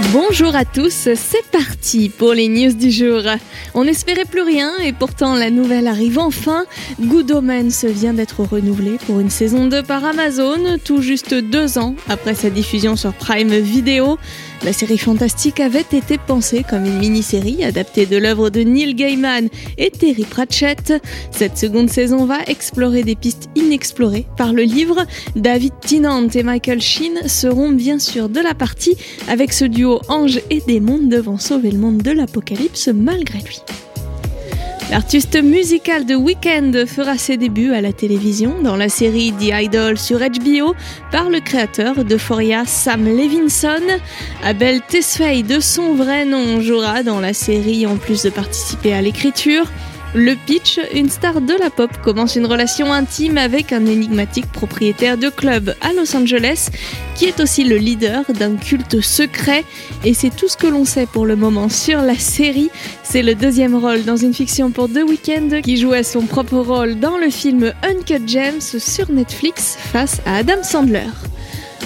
Bonjour à tous, c'est parti pour les news du jour. On n'espérait plus rien et pourtant la nouvelle arrive enfin. Good Omens vient d'être renouvelé pour une saison 2 par Amazon, tout juste deux ans après sa diffusion sur Prime Video. La série fantastique avait été pensée comme une mini-série adaptée de l'œuvre de Neil Gaiman et Terry Pratchett. Cette seconde saison va explorer des pistes inexplorées par le livre. David Tennant et Michael Sheen seront bien sûr de la partie avec ce duo ange et démon devant sauver le monde de l'apocalypse malgré lui. L'artiste musical de Weekend fera ses débuts à la télévision dans la série The Idol sur HBO par le créateur d'Euphoria Sam Levinson. Abel Tesfaye de son vrai nom jouera dans la série en plus de participer à l'écriture. Le pitch, une star de la pop commence une relation intime avec un énigmatique propriétaire de club à Los Angeles qui est aussi le leader d'un culte secret et c'est tout ce que l'on sait pour le moment sur la série. C'est le deuxième rôle dans une fiction pour The Weeknd qui jouait son propre rôle dans le film Uncut Gems sur Netflix face à Adam Sandler.